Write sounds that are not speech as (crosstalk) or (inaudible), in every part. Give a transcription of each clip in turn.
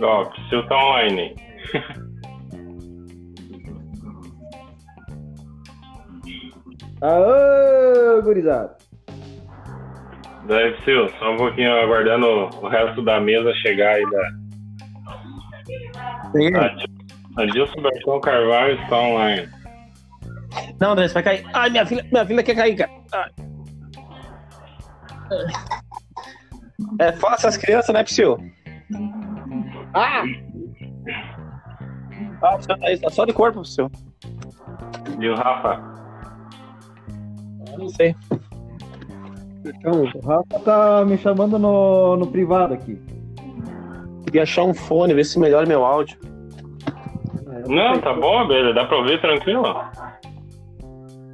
Ó, o Psyu tá online. Aô, gurizada. Daí, Psyu, só um pouquinho aguardando o resto da mesa chegar aí da. Sim. Adilson Bertão Carvalho está online. Não, André, você vai cair. Ai, minha filha, minha filha quer cair, cara. Ai. É fácil as crianças, né, Psyu? Ah! Ah, o Psyu tá aí, tá só de corpo, Psyu. E o Rafa? Eu não sei. Então, o Rafa tá me chamando no, no privado aqui. Queria achar um fone, ver se melhora meu áudio. Não, tá bom, beleza. Dá pra ouvir tranquilo.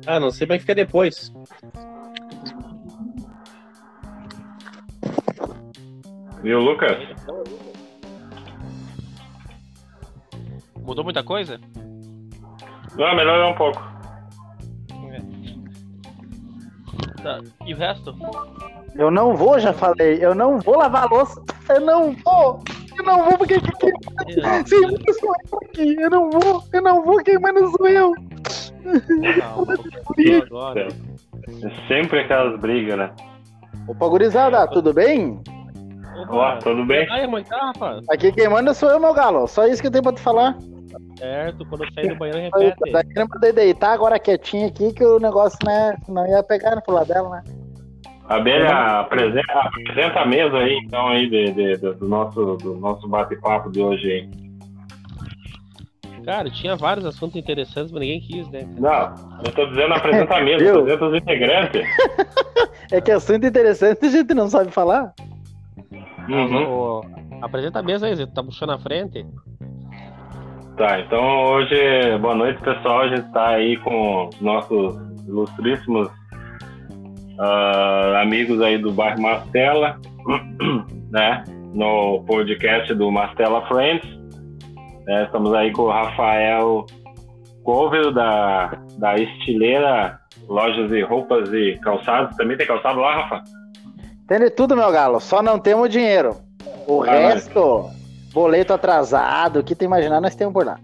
Ah, não sei como é que fica depois. E o Lucas? Mudou muita coisa? Não, melhorou um pouco. Tá. E o resto? Eu não vou, já falei. Eu não vou lavar a louça. Eu não vou. Eu não vou porque quem Sim, sou eu aqui. Eu não vou. Eu não vou queimar não sou eu. Agora. É sempre aquelas brigas, né? Opa, gurizada, tudo bem? Ó, tudo bem? Mãe, tá, rapaz. Aqui quem manda sou eu, meu galo. Só isso que eu tenho pra te falar. Certo, quando eu sair do banheiro, Daí repete. eu mandei deitar agora quietinho aqui que o negócio, né, não ia pegar pro lado dela, né? Abelha, apresenta, apresenta a mesa aí, então, aí, de, de- do- do nosso, do nosso bate-papo de hoje aí. Cara, tinha vários assuntos interessantes, mas ninguém quis, né? Não, eu tô dizendo apresenta a mesa, (laughs) apresenta os integrantes. (laughs) É que assunto interessante a gente não sabe falar. Uhum. Ô, apresenta a mesa aí, Zé. Tá puxando a frente. Tá, então hoje, boa noite pessoal, a gente tá aí com os nossos ilustríssimos ah, amigos aí do bairro Mastela, (clears throat) né, no podcast do Mastela Friends, né, estamos aí com o Rafael Cover da, da Estileira Lojas e Roupas e Calçados, também tem calçado lá, Rafa? Tem de tudo, meu galo. Só não temos dinheiro. O Ah, resto, boleto atrasado, o que tu imaginar, nós temos por lá.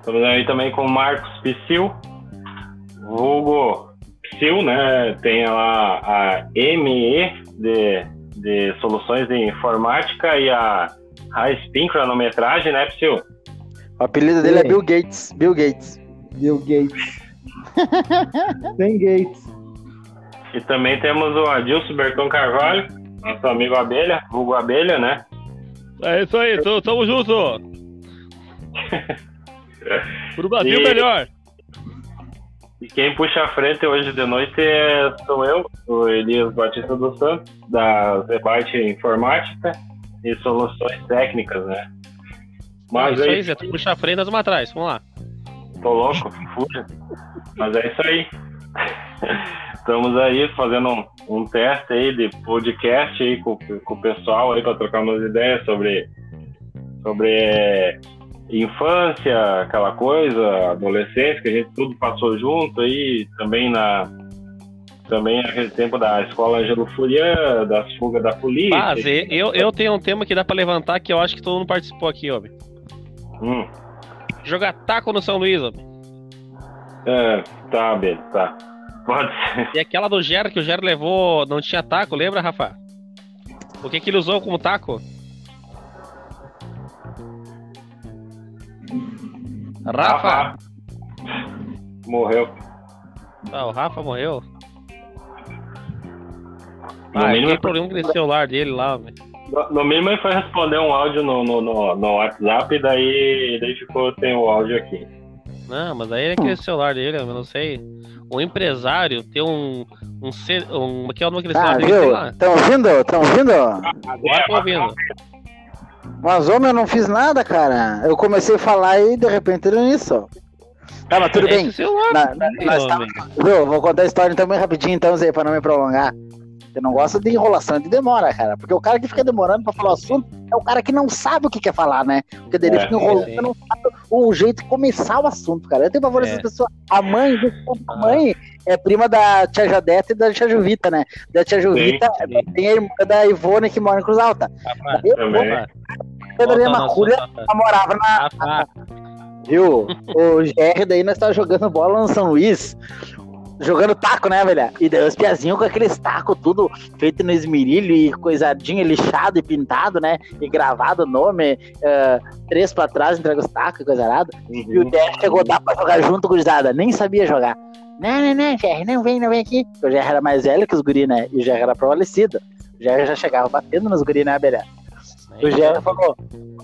Estamos aí também com o Marcos Psyll, vulgo Psyll, né? Tem lá a ME de, de Soluções de Informática e a High Spin Cronometragem, né, Psyll? O apelido dele é. Bill Gates. Bill Gates. Bill Gates. (laughs) Sem Gates. E também temos o Adilson Berton Carvalho, nosso amigo Abelha, vulgo Abelha, né? É isso aí, tamo, tamo junto. (laughs) Pro Brasil E- melhor. E quem puxa a frente hoje de noite é, sou eu, o Elias Batista dos Santos, da Zebate Informática e Soluções Técnicas, né? Mas isso é aí, Zé. Tu puxa a frente, nós vamos atrás. Vamos lá. Tô louco, fuja. Mas é isso aí. (laughs) Estamos aí fazendo um, um teste aí de podcast aí com, com o pessoal aí para trocar umas ideias sobre, sobre eh, infância, aquela coisa, adolescência, que a gente tudo passou junto aí, também na também aquele tempo da escola Angelo Furian, das fugas da polícia. Ah, eu, eu tenho um tema que dá pra levantar que eu acho que todo mundo participou aqui, homem. Hum, Jogar taco no São Luís, homem. é, tá, Beto, tá. Pode ser. E aquela do Gero que o Gero levou, não tinha taco, lembra, Rafa? O que que ele usou como taco? Rafa! Morreu. Ah, o Rafa morreu. No Ah, mínimo- tem problema com o celular dele lá, homem. No, no mínimo ele foi responder um áudio no, no, no, no WhatsApp e daí, daí ficou sem o áudio aqui. Não, mas aí é aquele celular dele, eu não sei. O empresário tem um. Um. C- um que é o nome daquele Ah, celular. Estão ouvindo? Estão ouvindo? Agora tô ouvindo. Mas, homem, eu não fiz nada, cara. Eu comecei a falar e de repente era isso. Tá, mas tudo bem. Esse celular, Na- na- aí, nós tá-. Viu? Vou contar a história então bem rapidinho, então, Zé, pra não me prolongar. Eu não gosto de enrolação de demora, cara. Porque o cara que fica demorando pra falar o assunto é o cara que não sabe o que quer falar, né? Porque daí ele É, fica enrolando, sim. não sabe o jeito de começar o assunto, cara. Eu tenho pavor dessas É. pessoas. A mãe, a mãe é prima da tia Jadeta e da tia Juvita, né? Da tia Juvita sim. tem a irmã da Ivone que mora em Cruz Alta. Rafa, Eu, Também. Pedro Maculha morava na. Ah, tá. Viu? O GR daí nós tava jogando bola no São Luís. Jogando taco, né, velho? E daí os piazinhos com aqueles tacos tudo feito no esmerilho e coisadinho, lixado e pintado, né? E gravado o nome, eh, três pra trás, entrega os tacos e coisa arada. E o Dé chegou lá pra jogar junto com o Gurizada, nem sabia jogar. Não, não, não, GR, não vem, não vem aqui. O GR era mais velho que os guri, né? E o GR era prevalecido. O GR já chegava batendo nos guri, né, Belé? O GR falou.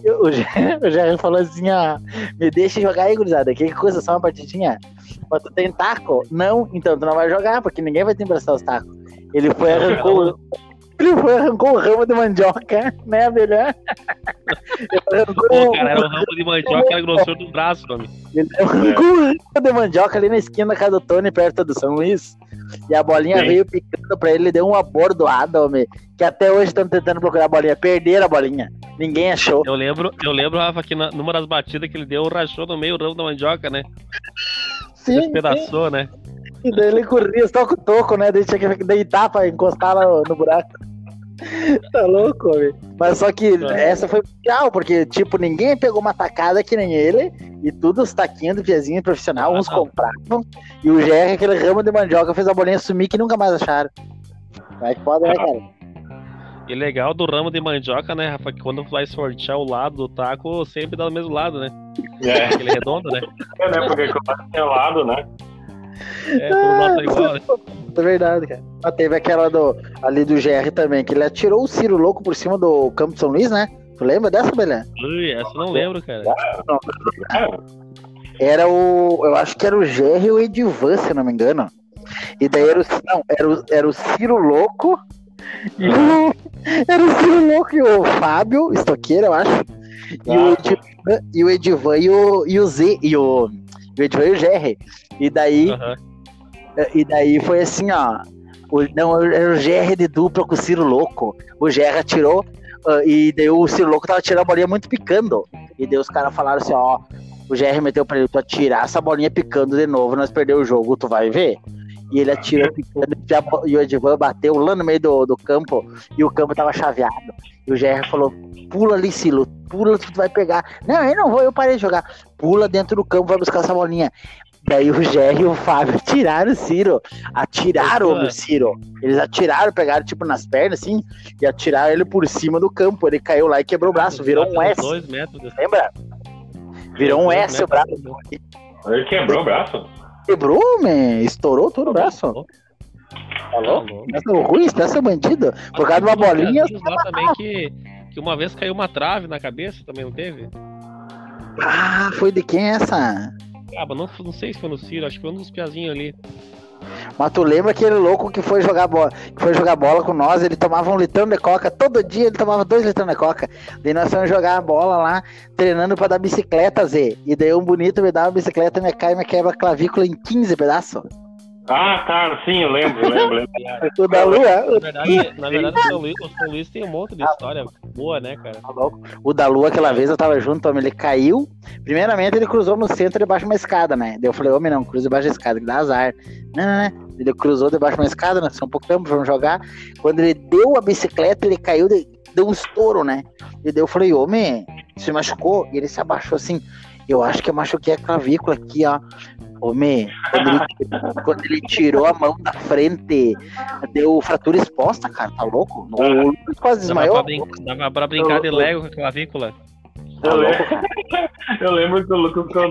O o GR falou assim, ó. Me deixa jogar aí, gurizada. Que coisa, só uma partidinha. Mas tu tem taco? Não, então tu não vai jogar, porque ninguém vai te emprestar os tacos. Ele foi e arrancou. Ele foi arrancou o ramo de mandioca, né, arrancou, Pô, cara, era um ramo de mandioca, era grossor do braço, homem. ele arrancou o ramo de mandioca ali na esquina da casa do Tony, perto do São Luís. E a bolinha Sim. veio picando pra ele, ele deu uma bordoada, homem. Que até hoje estão tentando procurar a bolinha. Perderam a bolinha. Ninguém achou. Eu lembro, eu lembro, Rafa, que na, numa das batidas que ele deu, rachou no meio o ramo da mandioca, né? Sim, Despedaçou, né? E daí ele corria só com o toco, né? Daí tinha que deitar pra encostar no, no buraco. (laughs) Tá louco, homem. Mas só que essa foi legal, porque, tipo, ninguém pegou uma tacada que nem ele, e tudo os taquinhos do viazinho profissional, Ah, uns não. compravam, e o GR, aquele ramo de mandioca, fez a bolinha sumir que nunca mais acharam. Vai que foda, né, cara? E legal do ramo de mandioca, né, Rafa, que quando vai sortear o lado do taco, sempre dá do mesmo lado, né? É, Aquele redondo, né? é né? Porque começa do lado, né? É, todo lado tá igual, né? (laughs) É verdade, cara. Mas teve aquela do, ali do GR também, que ele atirou o Ciro louco por cima do Campo de São Luís, né? Tu lembra dessa, Belém? Ui, essa eu não lembro, cara. Era o. Eu acho que era o GR e o Edivan, se eu não me engano. E daí era o. Não, era o, era o Ciro Louco. E o, (laughs) era o Ciro Louco e o Fábio, estoqueiro, eu acho. E o Edivan e o, Edivan e o, e o Z. E o, e o Edivan e o GR. E daí, Aham. e daí foi assim, ó. O, não, era o GR de dupla com o Ciro Louco. O GR atirou. ah, e daí o Ciro Louco tava tirando a bolinha muito picando. E daí os caras falaram assim, ó. O GR meteu pra ele, tu atirar essa bolinha picando de novo, nós perdemos o jogo, tu vai ver. E ele atirou picando, e o Edivan bateu lá no meio do, do campo, e o campo tava chaveado. E o GR falou, pula ali, Silo, pula que tu vai pegar. Não, eu não vou, eu parei de jogar. Pula dentro do campo, vai buscar essa bolinha. Daí o GR e o Fábio atiraram o Ciro. Atiraram o Ciro. Eles atiraram, pegaram tipo nas pernas, assim, e atiraram ele por cima do campo. Ele caiu lá e quebrou o braço, virou um S. Dois metros de... Lembra? Virou um S o braço. de- Ele quebrou o braço. Quebrou, man. Estourou todo o braço. Falou? louco. Pensa o ruim, pensa o bandido. Por causa de uma bolinha. lá também que, que uma vez caiu uma trave na cabeça, também não teve? Ah, foi de quem essa? Ah, mas não, não sei se foi no Ciro, acho que foi um dos piazinhos ali. Mas tu lembra aquele louco que foi jogar bola, que foi jogar bola com nós, ele tomava um litrão de coca, todo dia ele tomava dois litrão de coca. Daí nós fomos jogar a bola lá, treinando pra dar bicicleta, Zê. E daí um bonito me dá uma bicicleta, me cai e me quebra a clavícula em 15 pedaços. Ah, tá, sim, eu lembro, lembro, lembro. O da lua, Na verdade, na verdade o São Luís, o São Luís tem um monte de história boa, né, cara? Tá. O da Lua, aquela vez eu tava junto, homem, ele caiu. Primeiramente, ele cruzou no centro debaixo de uma escada, né? Daí eu falei, homem, não, cruza debaixo da escada, que dá azar. Não, não, não. Ele cruzou debaixo de uma escada, nós fomos pro campo, vamos jogar. Quando ele deu a bicicleta, ele caiu, de- deu um estouro, né? E daí eu falei, homem, se machucou? E ele se abaixou assim. Eu acho que eu machuquei a clavícula aqui, ó. Homem, quando ele, quando ele tirou a mão da frente, deu fratura exposta, cara, tá louco? O Lucas quase Dava desmaiou. pra, brin- dava pra brincar de Lego com a clavícula. Eu lembro, (laughs) eu lembro que o Lucas ele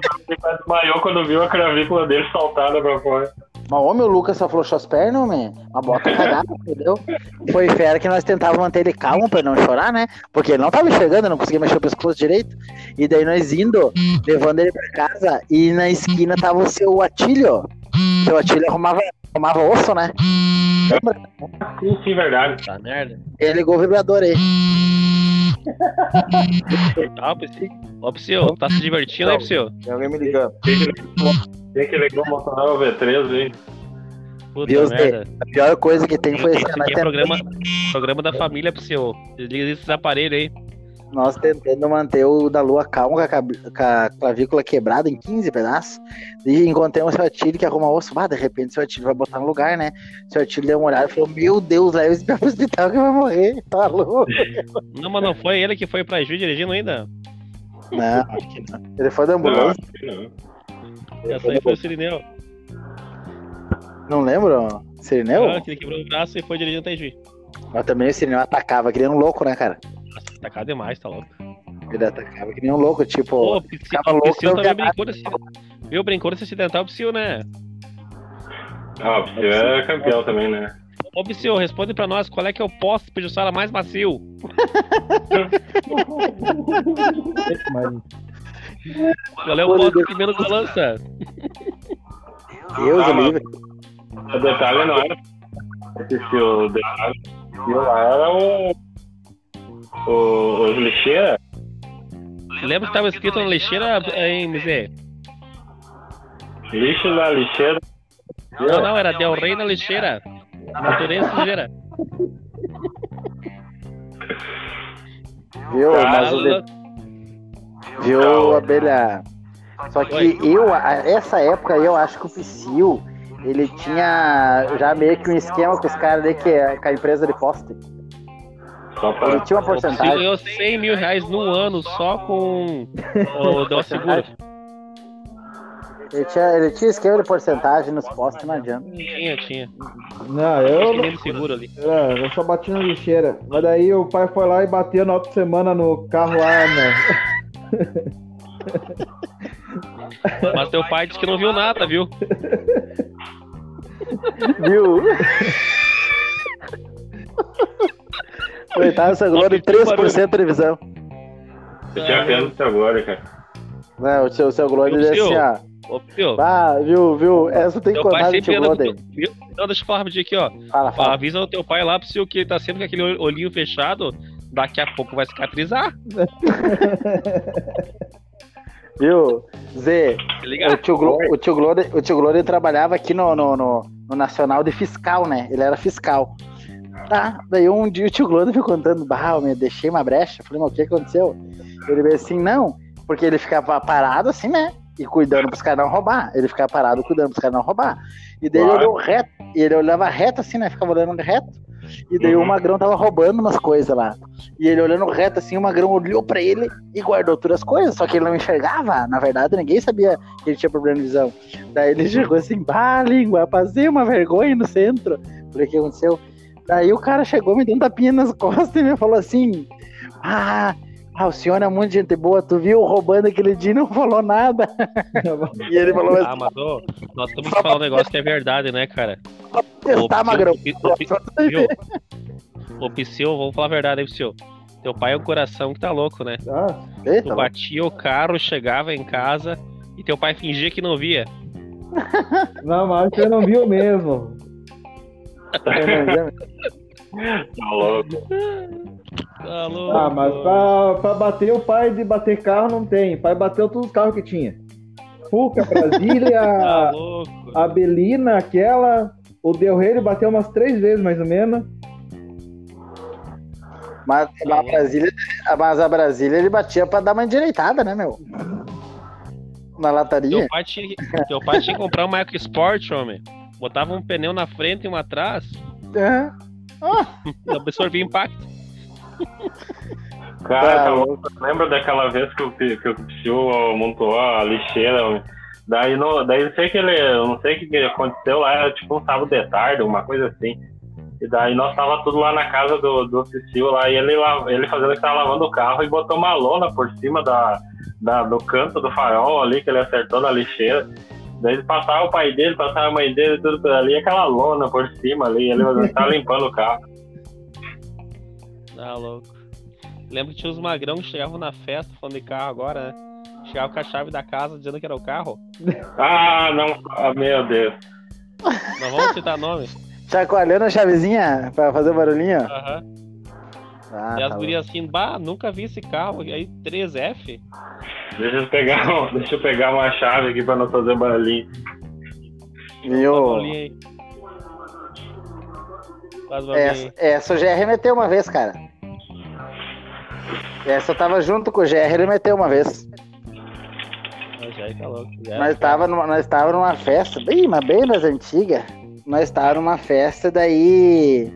desmaiou quando viu a cravícula dele saltada pra fora. Mas homem, o Lucas só falou as pernas, homem. Uma bota cagada, entendeu? Foi fera que nós tentávamos manter ele calmo pra ele não chorar, né? Porque ele não tava enxergando, não conseguia mexer o pescoço direito. E daí nós indo, levando ele pra casa, e na esquina tava o seu Atílio. Seu Atílio arrumava, arrumava osso, né? Sim, sim, verdade. Tá merda. Ele ligou o vibrador aí. Tá, Psyu. Ó, Psyu, tá se divertindo aí, Psyu? Tem alguém me ligando. Tem que ligar o Motorola V3 aí. Puta Deus merda. A pior coisa que tem foi nós aqui é programa, programa da família, Psyu. Desliga esses aparelhos aí. nós tentando manter o da lua calmo com a, com a clavícula quebrada em 15 pedaços. E encontrei um seu Atílio que arruma osso. Ah, de repente seu Atílio vai botar no lugar, né? Seu Atílio deu uma olhada e falou: Meu Deus, leva esse pro hospital que vai morrer. (laughs) Tá louco? Não, mas não foi ele que foi pra Ju dirigindo ainda? Não, acho que não. Ele foi da Não, ambulância. acho que não. Essa aí foi o Sirineu. Não lembro? Sirineu? Ah, que ele quebrou o braço e foi dirigindo até Ju. Mas também o Sirineu atacava que nem um louco, né, cara? Nossa, tacado demais, tá louco. Ele atacava que nem um louco, tipo. Pô, o Psyu- ficava o Psyu não também brincou desse. Viu, brincou desse acidental, o Psyu, né? Ah, o Psyu é campeão também, né? Ô, Psyu, responde pra nós qual é que é o poste Pijussara mais macio. (laughs) (laughs) Qual é o poste que menos balança? Deus, Ah, o mas- livre. O detalhe não era. Esse o detalhe que lá era o. O, os lixeira. Lembra que tava escrito na lixeira em MZ? Lixo da lixeira. Não, não, era Del Rey na lixeira. Natureza sujeira. Viu? Mas o de- Fala- Viu, abelha? Só que eu, essa época eu acho que o Psyu, ele tinha já meio que um esquema com os caras ali, que é com a empresa de poste. Só Ele pra. tinha uma porcentagem. ganhou 100 mil reais no ano só com o (laughs) Del Seguro. Ele tinha, ele tinha esquema de porcentagem nos postes, não adianta. Tinha, tinha. Não, eu, de seguro ali. é, eu só bati na lixeira. Mas daí o pai foi lá e bateu na outra semana no carro lá, né? (laughs) (laughs) Mas teu pai disse que não viu nada, viu? Viu? Coitado, essa glória, 3% de visão. Eu tinha pena disso agora, cara. Não, o seu, o seu Glória ele é assim, ó. Ô, Ah, viu, viu? Essa tem que contar de sempre tio. Glória. Não, deixa eu falar rapidinho aqui, ó. Fala, fala. Avisa o teu pai lá, Psyu, que ele tá sempre com aquele ol- olhinho fechado. Daqui a pouco vai cicatrizar. (laughs) Viu? Zé, Tá o tio, Glo, o, tio Glória, o tio Glória trabalhava aqui no, no, no, no Nacional de Fiscal, né? Ele era fiscal. Tá, daí um dia o tio Glória ficou contando, bah, eu me deixei uma brecha. Falei, mas o que aconteceu? Ele veio assim, não, porque ele ficava parado assim, né? E cuidando pros caras não roubar. Ele ficava parado cuidando pros caras não roubar. E daí ele Claro. olhou reto, e ele olhava reto assim, né? Ficava olhando reto. E daí Uhum. o Magrão tava roubando umas coisas lá. E ele olhando reto assim, o Magrão olhou pra ele e guardou todas as coisas, só que ele não enxergava. Na verdade, ninguém sabia que ele tinha problema de visão. Daí ele (laughs) chegou assim, bah, língua, passei uma vergonha no centro. Falei, o que aconteceu? Daí o cara chegou me deu um tapinha nas (laughs) costas e me falou assim, ah, ah, o senhor é muito gente boa, tu viu roubando aquele dia e não falou nada. E ele falou assim, Ah, mas ô, nós temos que falar um negócio que é verdade, né, cara? tá, Magrão. Viu? Ô, Psyu, vamos falar a verdade aí, Psyu. Teu pai é um coração que tá louco, né? Ah, Eita, Tu batia o carro, chegava em casa e teu pai fingia que não via. não, mas você não viu (laughs) mesmo. Tá louco. Tá louco. Ah, mas pra, pra bater o pai de bater carro não tem. O pai bateu todos os carros que tinha. Fuca, Brasília, (laughs) Tá a, louco. a Belina, aquela. O Del Rey ele bateu umas três vezes, mais ou menos. Mas a Brasília, mas a Brasília ele batia pra dar uma endireitada, né, meu? Na lataria. Teu pai, tinha, que- teu pai tinha que comprar uma EcoSport, homem. Botava um pneu na frente e um atrás. É. e (laughs) absorvia impacto. Cara, Tá tá louco. Lembra daquela vez que o, que o Psyu amontoou a lixeira? homem? Daí, no, daí não sei que ele. Eu não sei o que aconteceu lá, era tipo um sábado de tarde, uma coisa assim. E daí nós tava tudo lá na casa do, do Psyu lá, e ele, ele fazendo que tava lavando o carro e botou uma lona por cima da, da- do canto do farol ali, que ele acertou na lixeira. Daí ele passava o pai dele, passava a mãe dele, tudo por ali, aquela lona por cima ali, ele (laughs) tava limpando o carro. Tá louco. Lembro que tinha os magrão que chegavam na festa, falando de carro agora, né? Chegava com a chave da casa dizendo que era o carro. (laughs) Ah, não, ah, meu Deus. Não vamos citar nome. Chacoalhando a chavezinha pra fazer o barulhinho. Aham. Ah, e as tá gurias assim, bah, nunca vi esse carro. E aí, 3F? Deixa eu pegar, (laughs) deixa eu pegar uma chave aqui pra não fazer barulhinho. barulhinho aí. Essa, essa eu já arremeteu uma vez, cara. Essa eu tava junto com o GR, ele meteu uma vez. Já tá louco. Já. Nós tava numa, nós tava numa festa, bem, mas bem das antigas. Nós tava numa festa, daí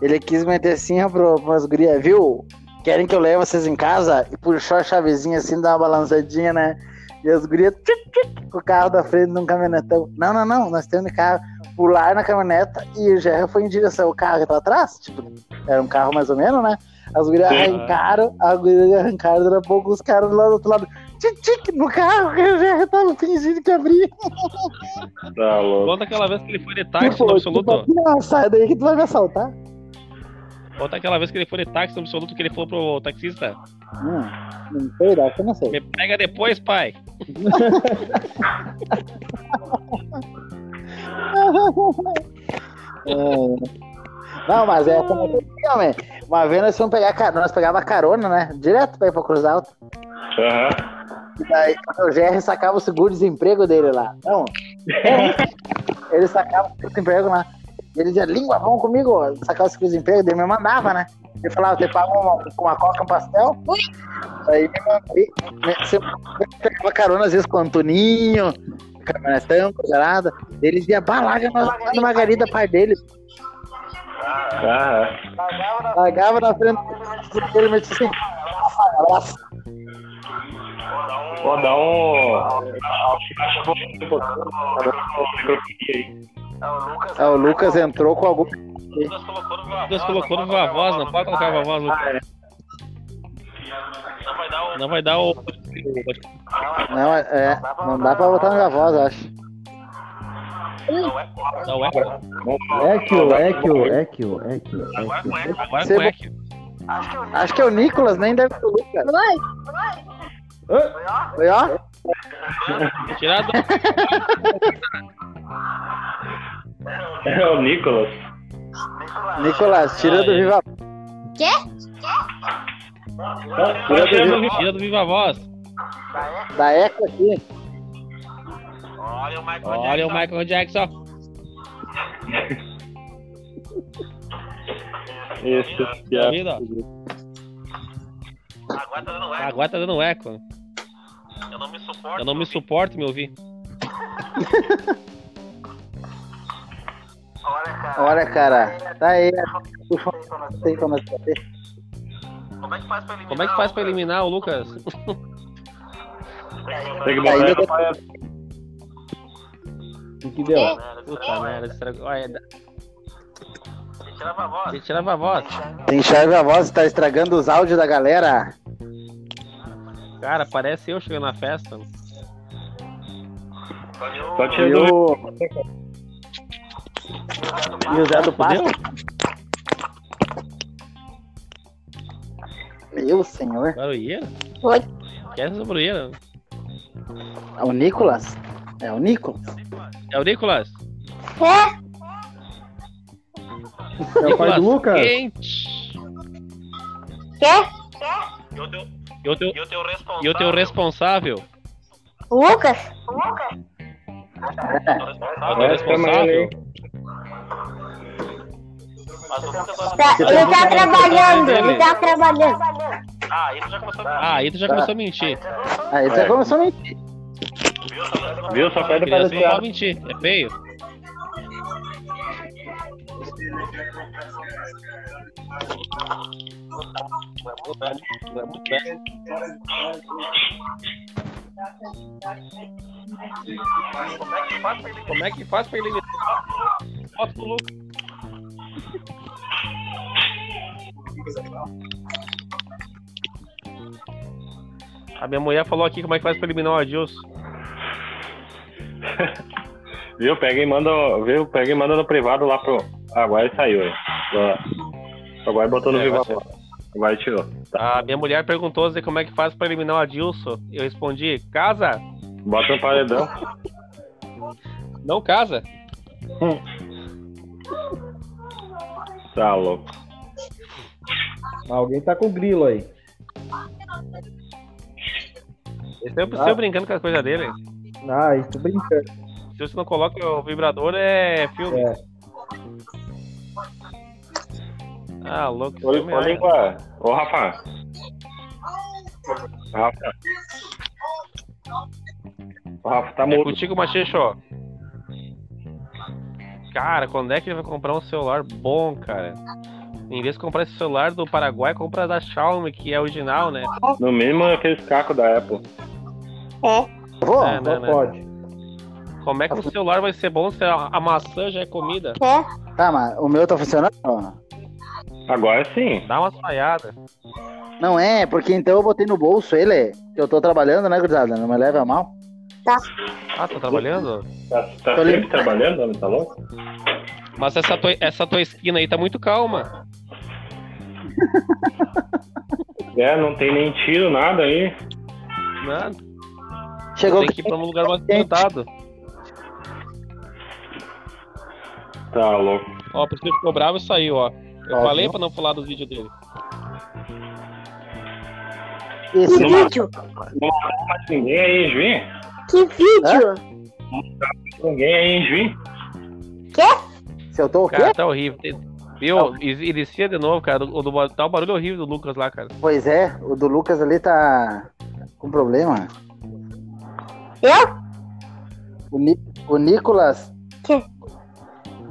ele quis meter assim pro, pras gurias, viu? Querem que eu leve vocês em casa? E puxou a chavezinha assim, dá uma balançadinha, né? E as gurias, tchic, tchic, com o carro da frente num caminhonetão. Não, não, não, nós temos de carro. Pular na caminhoneta e o GR foi em direção ao carro que tá atrás. Tipo, era um carro mais ou menos, né? As gurias arrancaram, as gurias arrancaram, daqui a pouco os caras lá do outro lado, tic, tic, no carro, que GR tava fingindo que abria. Tá louco. Conta aquela vez que ele foi de táxi Pô, no absoluto. tipo, Não, sai daí que tu vai me assaltar. Conta aquela vez que ele foi de táxi no absoluto que ele falou pro taxista. Não, não sei, dá, eu não sei. Me pega depois, pai. (laughs) É. Não, mas é como digo, né? Uma vez nós fomos pegar carona, nós pegava carona, né? Direto pra ir pra Cruz Alta. Aham. E daí o GR sacava o seguro-desemprego dele lá. Não. é. Ele sacava o seguro-desemprego lá. Ele dizia, língua, vamos comigo, sacava o seguro-desemprego, ele me mandava, né? Ele falava, você paga uma, com uma coca e um pastel? Aí me mandava. Você pegava carona às vezes com o Antoninho, caminhonetão, coisa nada. Ele dizia, bah, larga nós lá no Margarida, pai dele. Aham. Largava na frente dele, mas assim, abraço. Vou dar um. É, o Lucas entrou com algum. Deus colocou no Viva Voz, não pode colocar Viva Voz, Lucas. Não vai dar o. Não, é, é, não dá pra botar na voz, eu acho. Dá o eco. Equio, Equio, Equio, Equio, Equio. Agora com eco. Acho que é o Nicolas, nem deve ser o Lucas. Foi, ó. Tirado. (laughs) É o Nicolas. Nicolas, tira do. Viva Tá achando Tira do Viva Voz. da Eco aqui. Olha o Michael Jackson. Esse Tá piá. vendo, ó? Agora tá dando eco. Eu não me suporto me ouvir. Olha, cara. Tá aí. Puxa, não sei como é que vai ter. Como é que faz pra eliminar o Lucas? Tem que botar Aí pra- O que deu? Puta merda, estragou. Olha, dá- Ele tirava a voz. Tem chave a voz, tá estragando os áudios da galera. Cara, parece eu chegando na festa. Só E tinha dois. o. E o Zé do Pasto. Meu senhor. Barulheira? Oi. Que é essa barulheira? É o Nicolas? É o Nicolas? É o Nicolas. É? É o pai do Lucas? Quente. Quer? E o teu, e o teu (laughs) responsável? Lucas? É o teu Essa também, responsável? Tá, ele tá trabalhando, ele tá trabalhando. Ah, aí tu já começou a mentir. Aí você começou a mentir. Viu? Só pede pra Criança não mentir, é feio. Como é que faz pra eliminar? Foto do Lucas. A minha mulher falou aqui como é que faz pra eliminar o Adilson. (laughs) Viu? Pega e manda. Viu? Pega e manda no privado lá pro. Ah, agora ele saiu aí. Agora- botou no É, Voz. Agora ele tirou. A minha mulher perguntou Zé, como é que faz pra eliminar o Adilson. Eu respondi, casa? Bota no paredão. Não casa. Tá louco. Alguém tá com grilo aí. O seu brincando com as coisas dele. Ah, isso brincando. Se você não coloca o vibrador, é filme. É. Ah, louco. Ô, filme, ô, ai. língua. Ô, Rafa. Rafa. O Rafa tá É mudo. contigo, Machicho. Cara, quando é que ele vai comprar um celular bom, cara? Em vez de comprar esse celular do Paraguai, compra da Xiaomi, que é original, né? No mínimo aqueles cacos da Apple. É, Pô, É, Só né, né? pode. Como é que um celular vai ser bom se a maçã já é comida? é. tá, mas o meu tá funcionando? Agora sim. Dá uma falhada. Não é, porque então eu botei no bolso ele, que eu tô trabalhando, né, gurizada? Não me leve a mal. Ah, tá trabalhando? Tá, tá Tô sempre trabalhando, tá louco? Mas essa tua, essa tua esquina aí tá muito calma. É, não tem nem tiro, nada aí. Né? Chegou Tem que ir pra um lugar mais movimentado. Tá louco. Ó, o Priscila ficou bravo e saiu, ó. Eu Ó, falei viu? pra não falar dos vídeos dele. esse Que vídeo? Mas ninguém aí em Juiz? Que vídeo? Ninguém aí em Juiz? Se eu tô o quê? Cara, tá horrível. Viu? E- Inicia de novo, cara. O do, tá um barulho horrível do Lucas lá, cara. Pois é, o do Lucas ali tá com problema. Eu? O, Ni- o Nicolas. Que?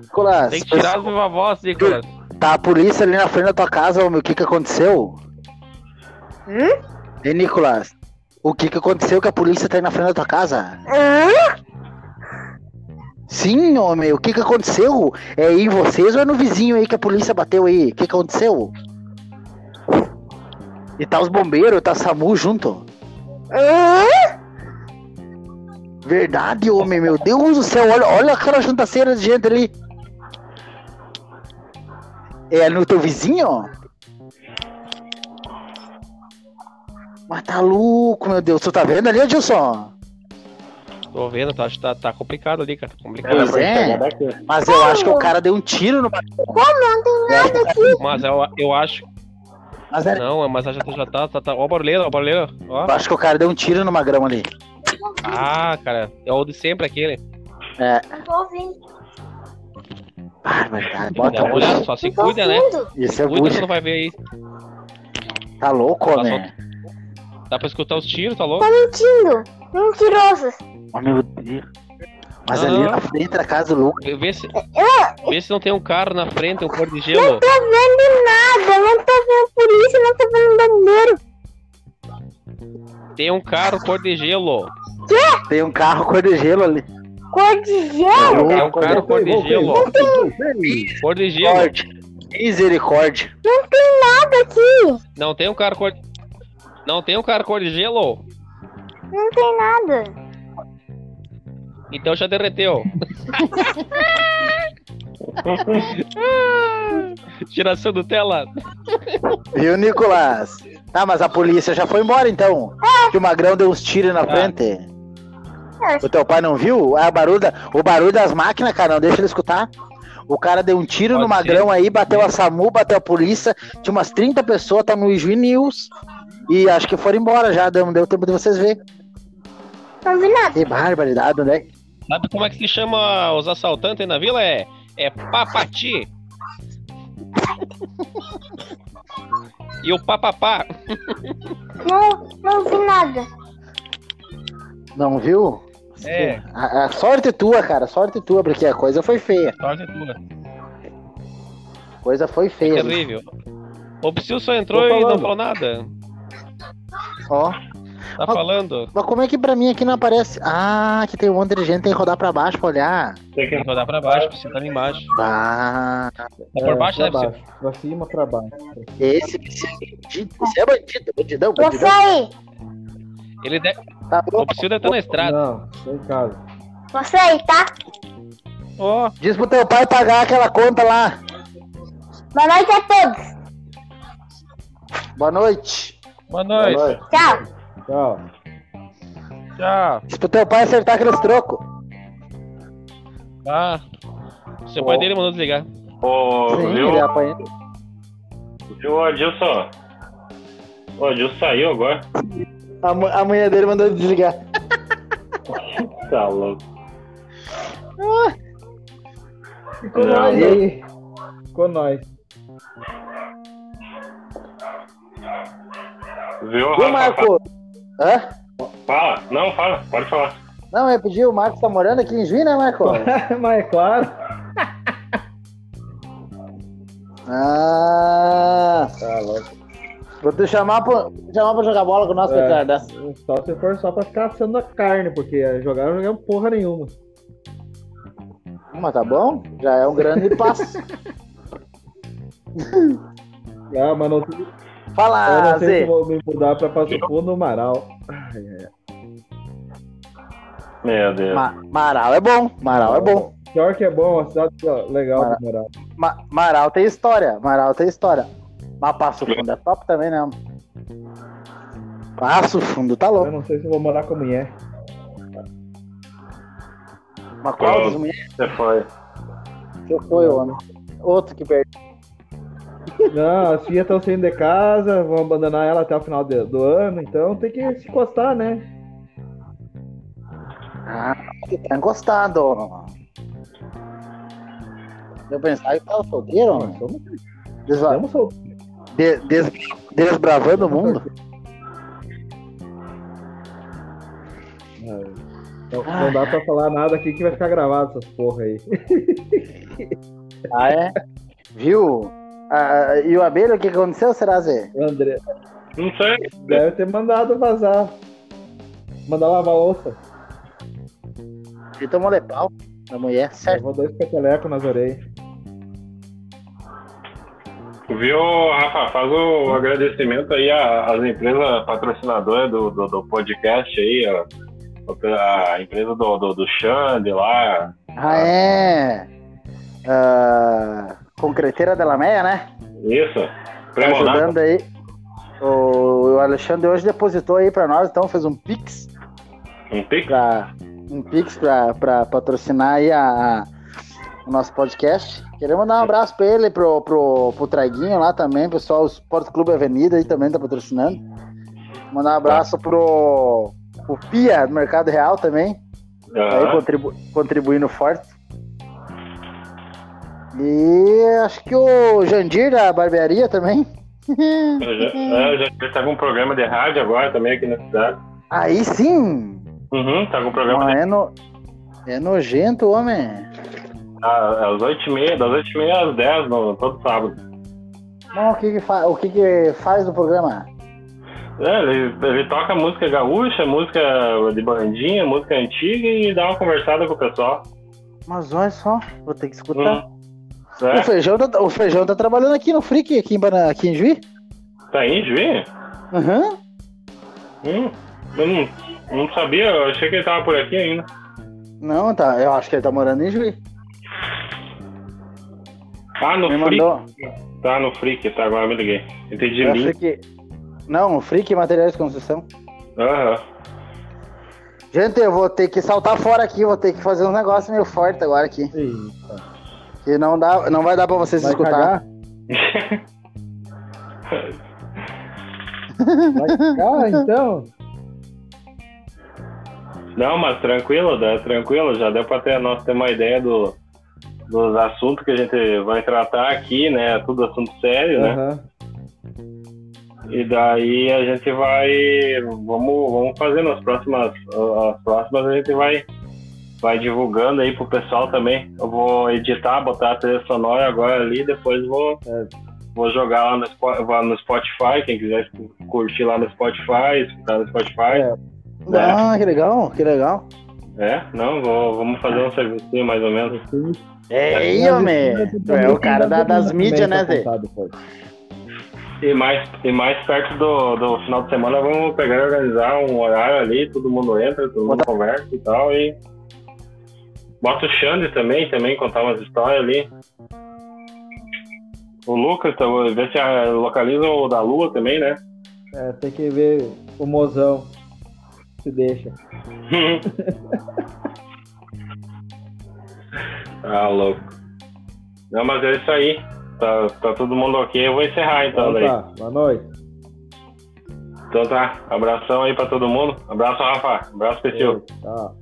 Nicolas, Tem que tirar as viva voz, Nicolas. tá a polícia ali na frente da tua casa, homem. O que que aconteceu? Hum? Ei, Nicolas, o que que aconteceu que a polícia tá aí na frente da tua casa? Hã? Sim, homem, o que que aconteceu? É aí em vocês ou é no vizinho aí que a polícia bateu aí? O que que aconteceu? E tá os bombeiros, tá a SAMU junto. Hã? Verdade, homem, meu Deus do céu, olha, olha aquela jantaceira de gente ali. É no teu vizinho? Mas tá louco, meu Deus. Tu tá vendo ali, Adilson? Tô vendo, tá, tá, tá complicado ali, cara. Tá complicado. Pois é. Mas eu acho que o cara deu um tiro no. Como? Não tem nada aqui. Mas eu, eu acho. Mas era- Não, mas já, já tá, tá, tá. Ó, o barulheiro, ó, o barulheiro. Ó. eu acho que o cara deu um tiro no magrão ali. Ah, cara. É o de sempre aquele. É, Não tô ouvindo. barbaridade. Dá Bota uma olhada, só se Não tô cuida, né? Isso é Cuida, você não vai ver aí. Tá louco, Tá homem. Dá pra escutar os tiros, tá louco? Tá mentindo. Mentiroso. Oh, meu Deus. Mas Não. ali na frente da casa do Lucas. Vê, se, vê se não tem um carro na frente, um cor de Não gelo. tô vendo nada. Não tô vendo polícia. Não tô vendo bombeiro. Tem um carro cor de gelo. Tem um carro cor de gelo ali. Cor de gelo. Tem um carro cor de gelo. Cor de gelo. Misericórdia. Misericórdia. Não tem nada aqui. Não tem um carro cor. Não tem um carro cor de gelo? Não tem nada. Então já derreteu. (laughs) Tiração do tela. Viu, Nicolas? Tá, mas a polícia já foi embora então. Que o Magrão deu uns tiros na frente. O teu pai não viu? Ah, o barulho, da- o barulho das máquinas, cara, não deixa ele escutar. O cara deu um tiro Pode no Magrão aí, bateu a SAMU, bateu a polícia. Tinha umas 30 pessoas, tá no Ijuí News. E acho que foram embora já, deu, deu tempo de vocês verem. Não vi nada. Que barbaridade, né? Sabe como é que se chama os assaltantes aí na vila? É, é papati. (laughs) E o papapá. Não, não vi nada. Não viu? É. A, a sorte tua, cara, sorte tua, porque a coisa foi feia. Sorte tua. A coisa foi feia. Terrível. O Psyu só entrou e não falou nada. Ó. Tá falando. Mas como é que pra mim aqui não aparece? Ah, que tem um monte de gente, tem que rodar pra baixo pra olhar. Tem que rodar pra baixo, o Psyu tá ali embaixo. Ah, Tá por baixo, pra né, Psyu? baixo. Pra cima, pra baixo. esse esse é bandido. Esse é bandido, bandidão, Você bandidão. Ele de... Tá O. Psyu deve estar na estrada. Não, tô em casa. Você aí, tá? Ó, Diz pro teu pai pagar aquela conta lá. Boa noite a todos. Boa noite. boa Boa noite. noite. Tchau. Tchau. Tchau. Diz pro teu pai acertar aqueles trocos. Ah. Seu pai dele mandou desligar. Ô, Sim, viu, viu o Adilson? O Adilson saiu agora. A, a mulher dele mandou ele desligar. (laughs) Tá louco. Ficou Não, nós não. aí. Ficou nós. Viu, Rafa? Marco. Hã? Fala. Não, fala. Pode falar. Não, eu pedi, o Marcos tá morando aqui em Juiz, né, Marco? (laughs) Mas é claro. Ah, Tá louco. Vou te chamar pra, chamar pra jogar bola com nós, É. Ricardo. Só se for só pra ficar assando a carne, porque jogar não jogamos porra nenhuma. Mas tá bom, já é um grande (laughs) passo. Ah, mas não, eu Fala, não sei se Zé. eu vou me mudar pra Passo Fundo no Marau. Ai, ai, ai. Meu Deus. Ma- Marau é bom, Marau é bom. Pior que é bom, uma cidade legal Mara- de morar. Ma- Marau tem história, Marau tem história. Mas Passo Fundo é top também, né? Passo Fundo, tá Eu louco. não sei se eu vou morar com a mulher. Mas qual das mulheres Você foi. que foi, homem? Outro que perdeu. Não, as filhas estão saindo de casa, vão abandonar ela até o final de- do ano, então tem que se encostar, né? Ah, que tá encostado. Eu pensava que tava solteiro, somos, Desva- somos solteiros. De- des- desbravando o mundo. Não, não dá pra falar nada aqui que vai ficar gravado essas porra aí. (laughs) Ah, é? Viu? Ah, e o abelha, o que aconteceu, será, Zé? André Não sei. deve ter mandado vazar. Mandar lavar a louça. Ele tomou de pau da mulher, certo? Levou dois petelecos nas orelhas. Viu, Rafa? Faz o agradecimento aí às empresas patrocinadoras do, do, do podcast aí, ó. A empresa do, do, do Xande lá. Ah, é? Ah, concreteira da Lameia, né? Isso. Tá ajudando aí. O, o Alexandre hoje depositou aí pra nós, então fez um pix Um pix? pra, um pix pra, pra patrocinar aí a, a- o nosso podcast. Queremos mandar um abraço pra ele, pro, pro, pro Traiguinho lá também, pessoal, o Sport Clube Avenida aí também tá patrocinando. Mandar um abraço pro, pro Pia do Mercado Real também, tá aí contribu contribuindo forte. E acho que o Jandir da barbearia também. É, eu já tá com um programa de rádio agora também aqui na cidade. Aí sim! Uhum, tá com um programa Não, de é, no... é nojento, homem. Ah, às 8h30, das 8h30 às 10 no, todo sábado. Bom, o que que, fa... o que que faz no programa? É, ele, ele toca música gaúcha, música de bandinha, música antiga e dá uma conversada com o pessoal. Mas olha só, vou ter que escutar. Uhum. É, O, feijão tá... o Feijão tá trabalhando aqui no Freak, aqui em, Bana... aqui em Juiz. tá aí, Juí? Aham. Hum, eu não, não sabia, eu achei que ele tava por aqui ainda. Não, tá. Eu acho que ele tá morando em Juiz. Ah, no Me Freak. mandou. Tá no Freak, tá, agora me liguei. Entendi É o link. Freak... Não, o Freak Materiais de Construção. Aham. Gente, eu vou ter que saltar fora aqui, vou ter que fazer um negócio meio forte agora aqui. Eita. Que não, dá, não vai dar pra vocês Vai escutar. cagar? (laughs) Vai cagar, então? Não, mas tranquilo, dá, tranquilo, já deu pra ter, nós ter uma ideia do, dos assuntos que a gente vai tratar aqui, né? Tudo assunto sério, né? Aham. E daí a gente vai. Vamos, vamos fazer nas próximas. As próximas a gente vai, vai divulgando aí pro pessoal também. Eu vou editar, botar a trilha sonora agora ali, depois vou, É. vou jogar lá no, Spotify, quem quiser curtir lá no Spotify, escutar no Spotify. É. Ah, que legal, que legal. É, não, vou, vamos fazer um serviço mais ou menos. É aí, homem. Tu é o cara da- das mídias, né, Zé? E mais, e mais perto do, do final de semana vamos pegar e organizar um horário ali, todo mundo entra, todo mundo conversa e tal, e bota o Xande também, também contar umas histórias ali. O Lucas, tá, ver se ah, localiza o da Lua também, né? É, tem que ver o mozão. Se deixa. (laughs) ah, louco. Não, mas é isso aí. Tá, tá todo mundo ok, eu vou encerrar então Então daí. tá, boa noite. Então tá, abração aí pra todo mundo. Abraço, Rafa. Abraço, Pessil. Tchau.